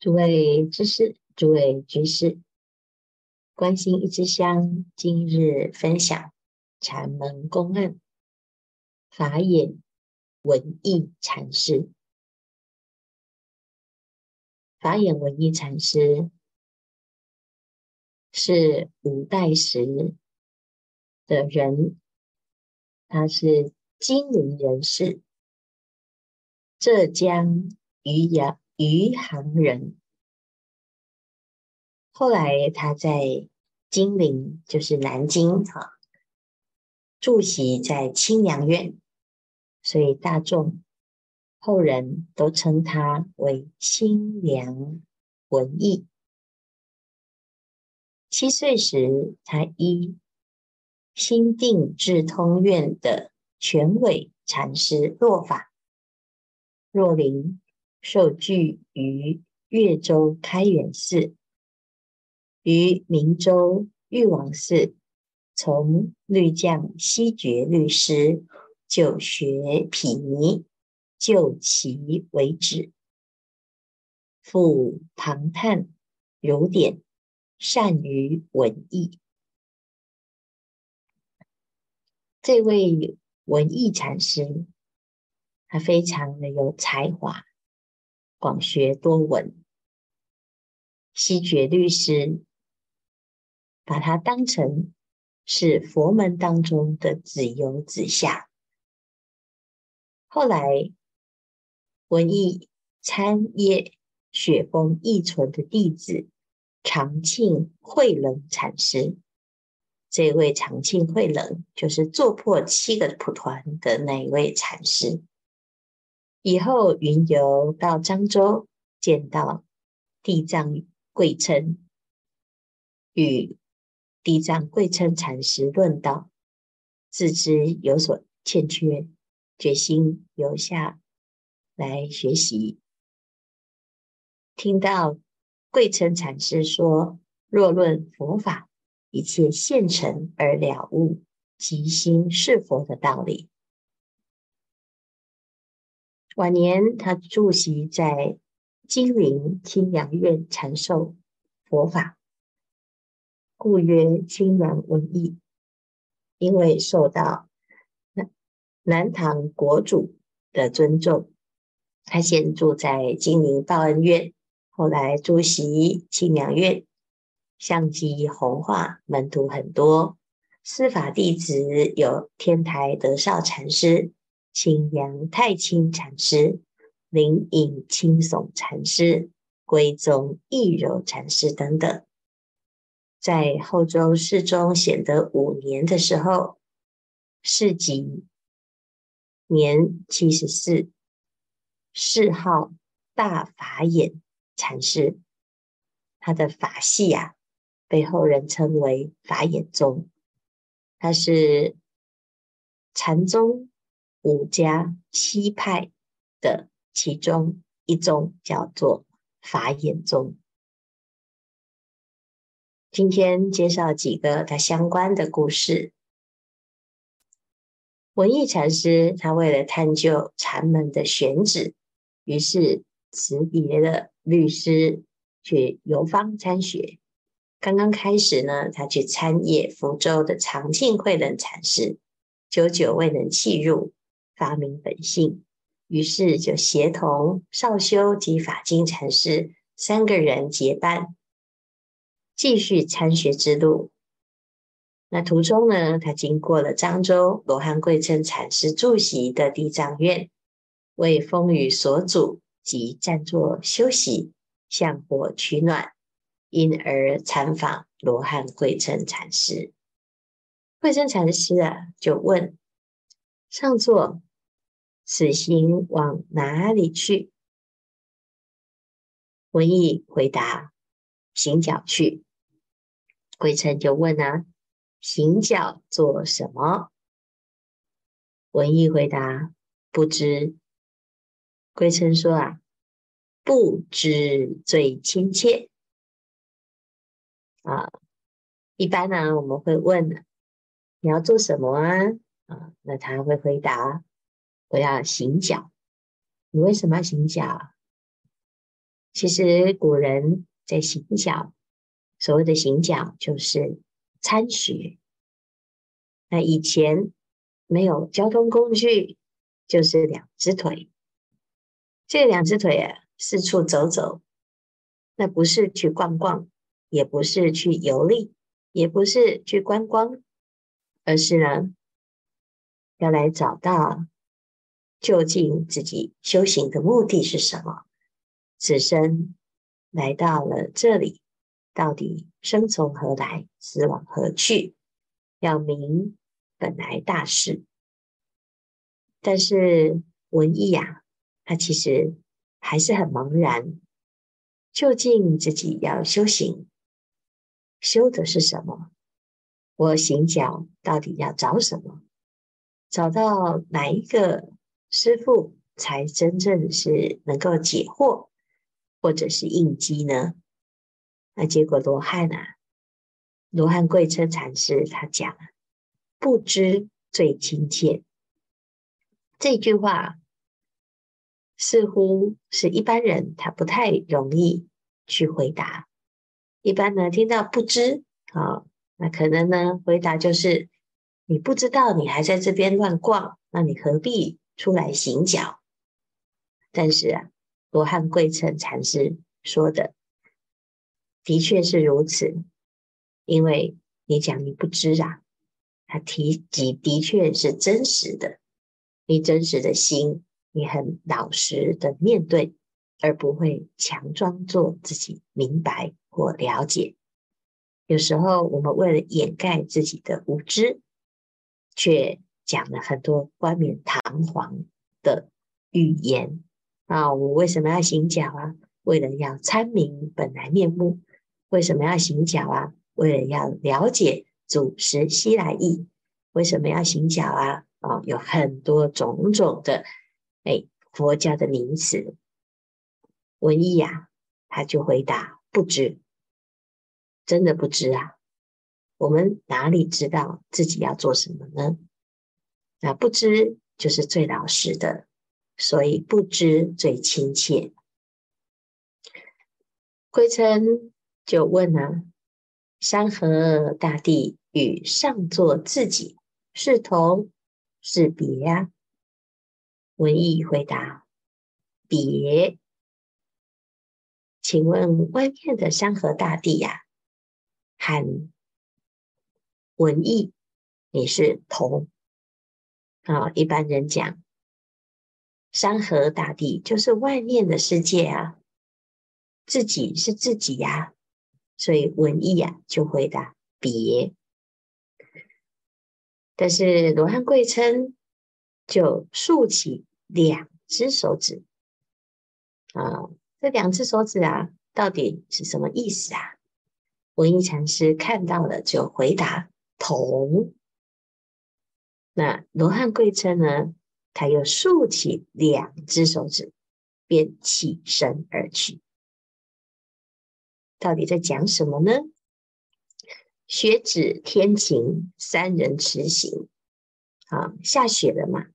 诸位知识，诸位居士，观心一支香，今日分享禅门公案，法眼文艺禅师。法眼文艺禅师是五代时的人，他是金陵人士，浙江余姚。余杭人，后来他在金陵，就是南京哈，住席在清凉院，所以大众后人都称他为清凉文义。七岁时，他依心定智通院的全伟禅师落法，若林。受具于越州开元寺，于明州玉王寺，从律匠西觉律师就学毗尼，就其为止。复旁探儒典，善于文艺。这位文艺禅师，他非常的有才华。广学多闻，西觉律师把他当成是佛门当中的子游子下。后来，文艺参谒雪峰义存的弟子长庆慧能禅师。这位长庆慧能就是做破七个蒲团的那一位禅师。以后云游到漳州，见到地藏贵称，与地藏贵称禅师论道，自知有所欠缺，决心留下来学习。听到贵称禅师说：“若论佛法，一切现成而了悟，即心是佛的道理。”晚年，他住席在金陵清凉院禅受佛法，故曰清凉文义。因为受到南南唐国主的尊重，他先住在金陵报恩院，后来住席清凉院，相继弘化，门徒很多。司法弟子有天台德绍禅师。清阳太清禅师、灵隐青松禅师、归宗易柔禅师等等，在后周世宗显德五年的时候，世吉年七十四，谥号大法眼禅师，他的法系啊，被后人称为法眼宗，他是禅宗。五家七派的其中一宗叫做法眼宗。今天介绍几个他相关的故事。文义禅师他为了探究禅门的选址，于是辞别了律师，去游方参学。刚刚开始呢，他去参谒福州的长庆慧能禅师，久久未能契入。发明本性，于是就协同少修及法金禅师三个人结伴，继续参学之路。那途中呢，他经过了漳州罗汉贵称禅师住席的地藏院，为风雨所阻，即暂坐休息，向火取暖，因而参访罗汉贵称禅师。贵称禅师啊，就问上座。此行往哪里去？文艺回答：行脚去。贵称就问啊：行脚做什么？文艺回答：不知。贵称说啊：不知最亲切。啊，一般呢，我们会问：你要做什么啊？啊，那他会回答。我要行脚，你为什么要行脚？其实古人在行脚，所谓的行脚就是参学。那以前没有交通工具，就是两只腿。这两只腿啊，四处走走，那不是去逛逛，也不是去游历，也不是去观光，而是呢，要来找到究竟自己修行的目的是什么。此生来到了这里，到底生从何来，死往何去？要明本来大事。但是文艺呀，他其实还是很茫然，究竟自己要修行，修的是什么？我行脚到底要找什么？找到哪一个师父，才真正是能够解惑？或者是应机呢？那结果罗汉啊，罗汉贵车禅师他讲：“不知最亲切。”这句话似乎是一般人他不太容易去回答。一般呢，听到不知啊，那可能呢，回答就是你不知道，你还在这边乱逛，那你何必出来行脚？但是啊。罗汉贵琛禅师说的，的确是如此。因为你讲你不知啊，他提及的确是真实的。你真实的心，你很老实的面对，而不会强装作自己明白或了解。有时候我们为了掩盖自己的无知，却讲了很多冠冕堂皇的语言。啊，我为什么要行脚啊？为了要参明本来面目。为什么要行脚啊？为了要了解祖师西来意。为什么要行脚啊？啊，有很多种种的，哎，佛教的名词。文艺呀，他就回答不知，真的不知啊。我们哪里知道自己要做什么呢？那不知就是最老实的。所以不知最亲切。贵琛就问啊：山河大地与上座自己是同是别呀、文艺回答：别。请问外面的山河大地呀、啊，和文艺你是同啊？一般人讲。山河大地就是外面的世界啊，自己是自己呀、啊，所以文艺呀、啊、就回答别。但是罗汉贵称就竖起两只手指啊，这两只手指啊，到底是什么意思啊？文艺禅师看到了就回答同。那罗汉贵琛呢？他又竖起两只手指，便起身而去。到底在讲什么呢？雪止天晴，三人迟行。啊，下雪了嘛，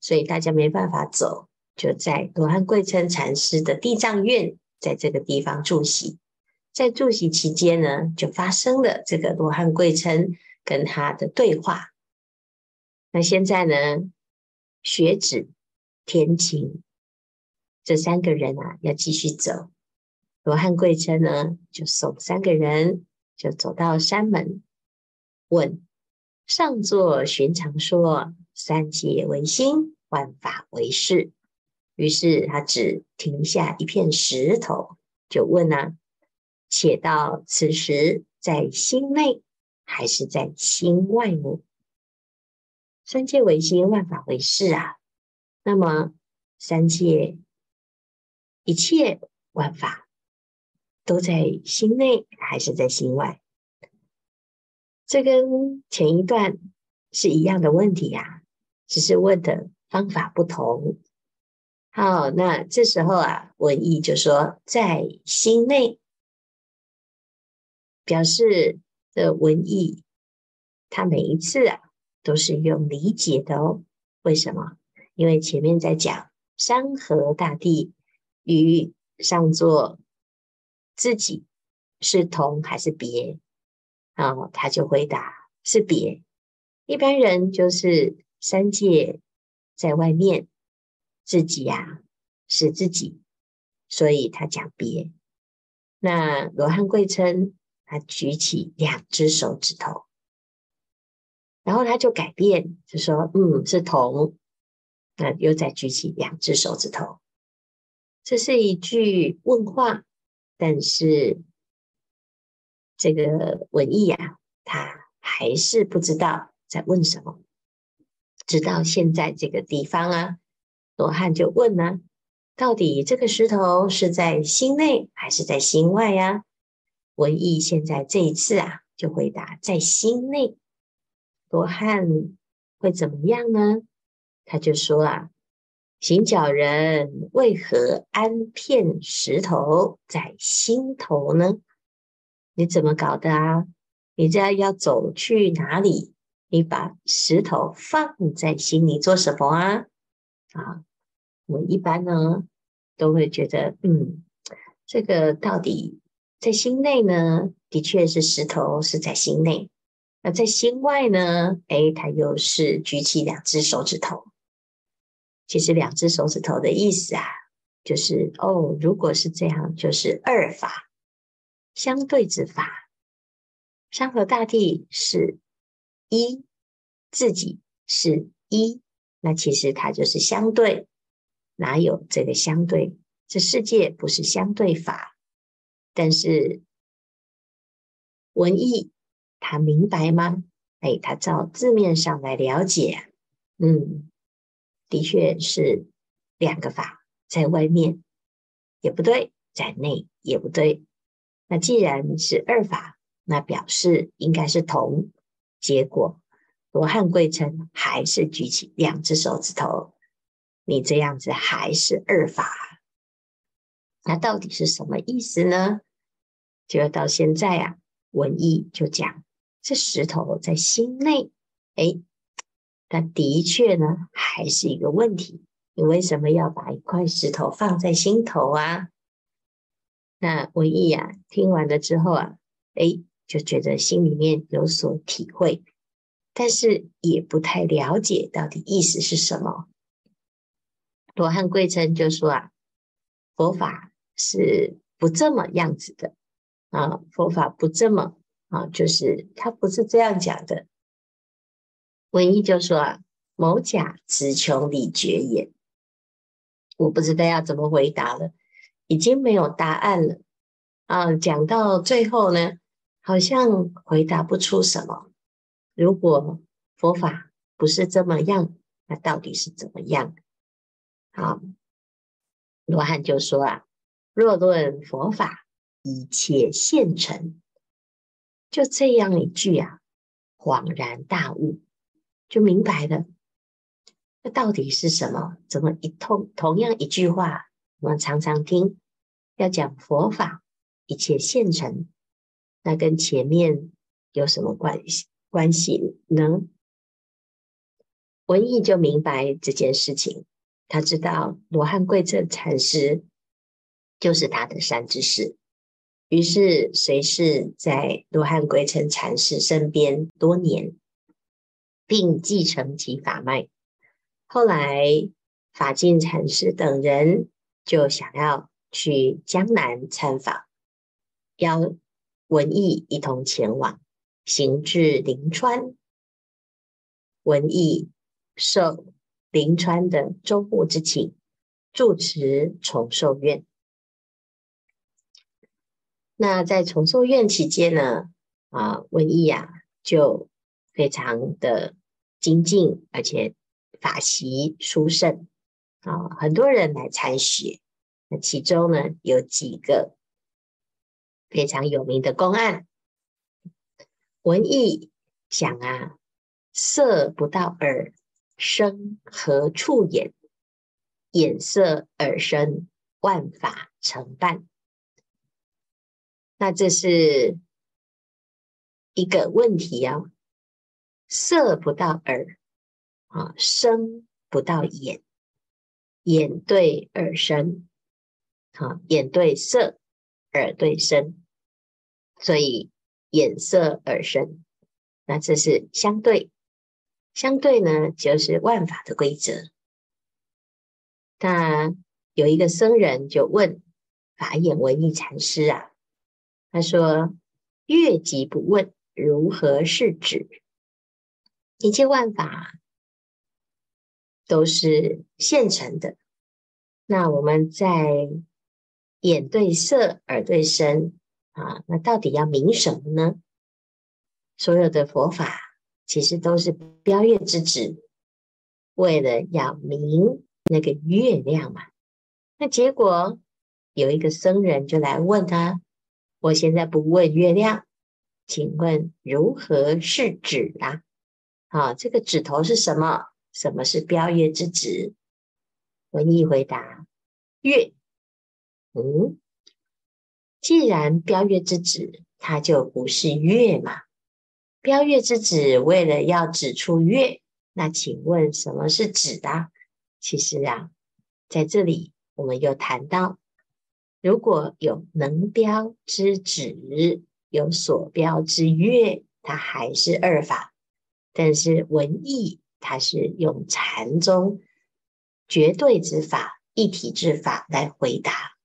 所以大家没办法走，就在罗汉贵琛禅师的地藏院，在这个地方住席。在住席期间呢，就发生了这个罗汉贵琛跟他的对话。那现在呢？雪指天晴，这三个人啊要继续走。罗汉贵琛呢就送三个人就走到山门，问上座寻常说：三界为心，万法唯识。于是他只停下一片石头，就问啊：且道此时在心内还是在心外呢？三界唯心，万法唯识啊。那么，三界一切万法都在心内，还是在心外？这跟前一段是一样的问题呀，只是问的方法不同。好，那这时候啊，文艺就说在心内，表示的文艺，他每一次啊。都是用理解的哦。为什么？因为前面在讲山河大地与上座自己是同还是别？啊，他就回答是别。一般人就是三界在外面，自己呀、啊、是自己，所以他讲别。那罗汉贵称他举起两只手指头，然后他就改变，就说嗯是铜，那又再举起两只手指头。这是一句问话，但是这个文艺呀，他还是不知道。在问什么？直到现在这个地方啊，罗汉就问呢、到底这个石头是在心内还是在心外呀、文艺现在这一次啊，就回答在心内。罗汉会怎么样呢？他就说啊：行脚人为何安片石头在心头呢？你怎么搞的啊？你这要走去哪里？你把石头放在心里做什么啊？啊，我一般呢都会觉得，嗯，这个到底在心内呢，的确是石头是在心内；那在心外呢，诶，它又是举起两只手指头。其实两只手指头的意思啊，就是哦，如果是这样，就是二法相对之法，山河大地是。一自己是一，那其实它就是相对，哪有这个相对？这世界不是相对法，但是文艺他明白吗？哎，他照字面上来了解，嗯，的确是两个法，在外面也不对，在内也不对。那既然是二法，那表示应该是同。结果，罗汉贵称还是举起两只手指头，你这样子还是二法，那到底是什么意思呢？就到现在啊，文艺就讲这石头在心内，哎，但的确呢，还是一个问题。你为什么要把一块石头放在心头啊？那文意啊，听完了之后啊，哎。就觉得心里面有所体会，但是也不太了解到底意思是什么。罗汉贵称就说啊，佛法是不这么样子的啊，佛法不这么啊，就是他不是这样讲的。文意就说啊，某甲词穷理绝也，我不知道要怎么回答了，已经没有答案了啊。讲到最后呢。好像回答不出什么。如果佛法不是这么样，那到底是怎么样？好，罗汉就说啊：若论佛法，一切现成，就这样一句啊，恍然大悟，就明白了。那到底是什么？怎么一通同样一句话，我们常常听，要讲佛法，一切现成。那跟前面有什么关系关系呢？文意就明白这件事情，他知道罗汉贵称禅师就是他的善知识，于是随侍在罗汉鬼城禅师身边多年，并继承其法脉。后来法净禅师等人就想要去江南参访，邀。文艺一同前往，行至临川，文艺受临川的州牧之请，住持崇寿院。那在崇寿院期间呢，啊，文艺呀就非常的精进，而且法习殊胜啊，很多人来参学。那其中呢，有几个。非常有名的公案，文艺讲啊，色不到耳，声何处眼？眼色耳身，万法成办。那这是一个问题啊，色不到耳啊，声不到眼，眼对耳声，啊，眼对色。耳对声，所以眼色耳身。那这是相对，相对呢，就是万法的规则。那有一个僧人就问法眼文义禅师啊，他说：“月即不问，如何是指？一切万法都是现成的。那我们在眼对色，耳对声啊，那到底要明什么呢？所有的佛法其实都是标月之指，为了要明那个月亮嘛。那结果有一个僧人就来问他：“我现在不问月亮，请问如何是指啊？啊，这个指头是什么？什么是标月之指？”文义回答：“月。”嗯，既然标月之指，它就不是月嘛。标月之指，为了要指出月，那请问什么是指啊？其实啊，在这里我们又谈到，如果有能标之指，有所标之月，它还是二法。但是文义它是用禅宗绝对之法、一体之法来回答，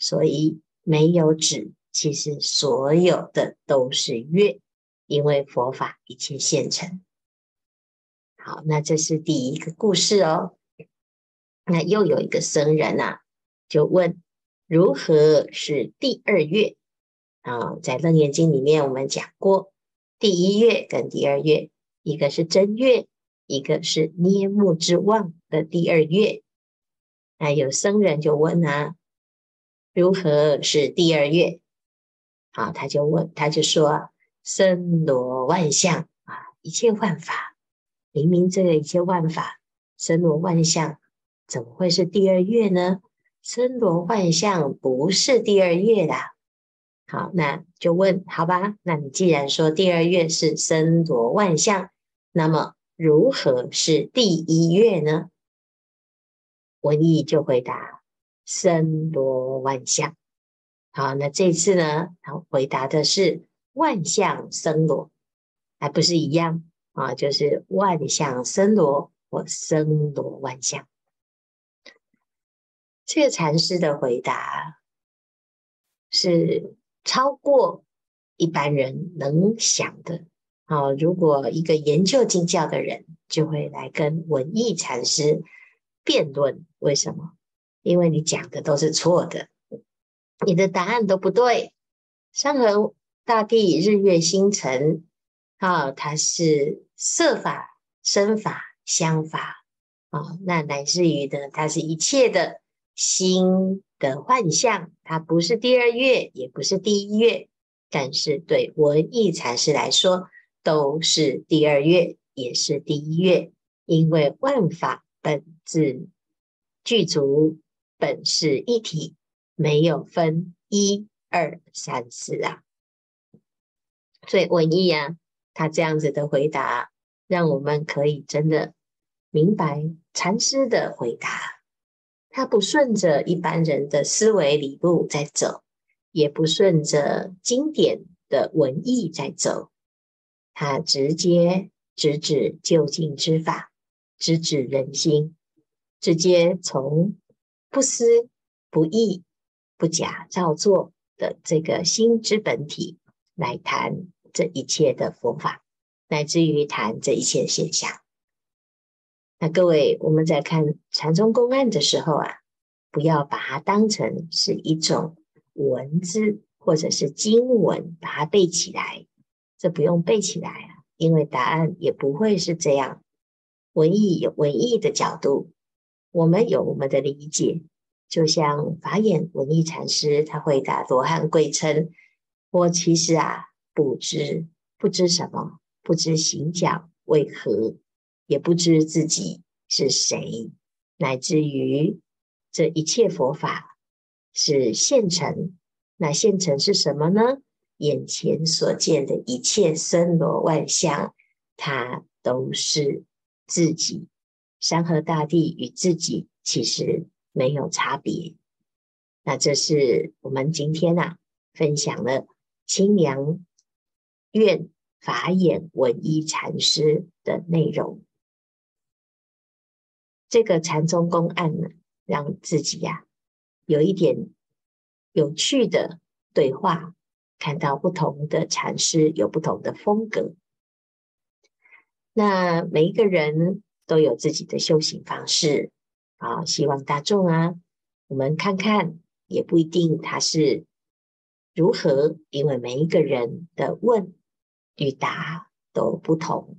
所以没有指，其实所有的都是月。因为佛法一切现成，好，那这是第一个故事哦。那又有一个僧人啊，就问如何是第二月啊？在《楞严经》里面，我们讲过第一月跟第二月，一个是正月，一个是捏木之望的第二月。那有僧人就问啊，如何是第二月？啊，他就问，他就说。森罗万象啊，一切万法，明明这个一切万法，森罗万象，怎么会是第二月呢？森罗万象不是第二月的。好，那就问，好吧？那你既然说第二月是森罗万象，那么如何是第一月呢？文义就回答：森罗万象。好，那这次呢，他回答的是。万象森罗，还不是一样啊？就是万象森罗或森罗万象。这个禅师的回答是超过一般人能想的。啊，如果一个研究经教的人，就会来跟文义禅师辩论，为什么？因为你讲的都是错的，你的答案都不对。山河。大地、日月星辰，啊，它是色法、身法、相法，啊，那乃至于的，它是一切的心的幻象，它不是第二月，也不是第一月，但是对文义禅师来说，都是第二月，也是第一月，因为万法本自具足，本是一体，没有分一二三四啊。所以文义啊，他这样子的回答，让我们可以真的明白禅师的回答。他不顺着一般人的思维理路在走，也不顺着经典的文义在走，他直接直指究竟之法，直指人心，直接从不思不议不假造作的这个心之本体来谈。这一切的佛法，乃至于谈这一切现象。那各位，我们在看禅宗公案的时候啊，不要把它当成是一种文字或者是经文，把它背起来。这不用背起来啊，因为答案也不会是这样。文艺有文艺的角度，我们有我们的理解。就像法眼文艺禅师他回答罗汉贵称：“我其实啊。”不知不知什么，不知行脚为何，也不知自己是谁，乃至于这一切佛法是现成。那现成是什么呢？眼前所见的一切森罗万象，它都是自己。山河大地与自己其实没有差别。那这是我们今天啊。分享了清凉院法眼文一禅师的内容。这个禅宗公案呢，让自己呀、有一点有趣的对话，看到不同的禅师有不同的风格。那每一个人都有自己的修行方式啊，希望大众啊，我们看看，也不一定他是如何，因为每一个人的问与答都不同。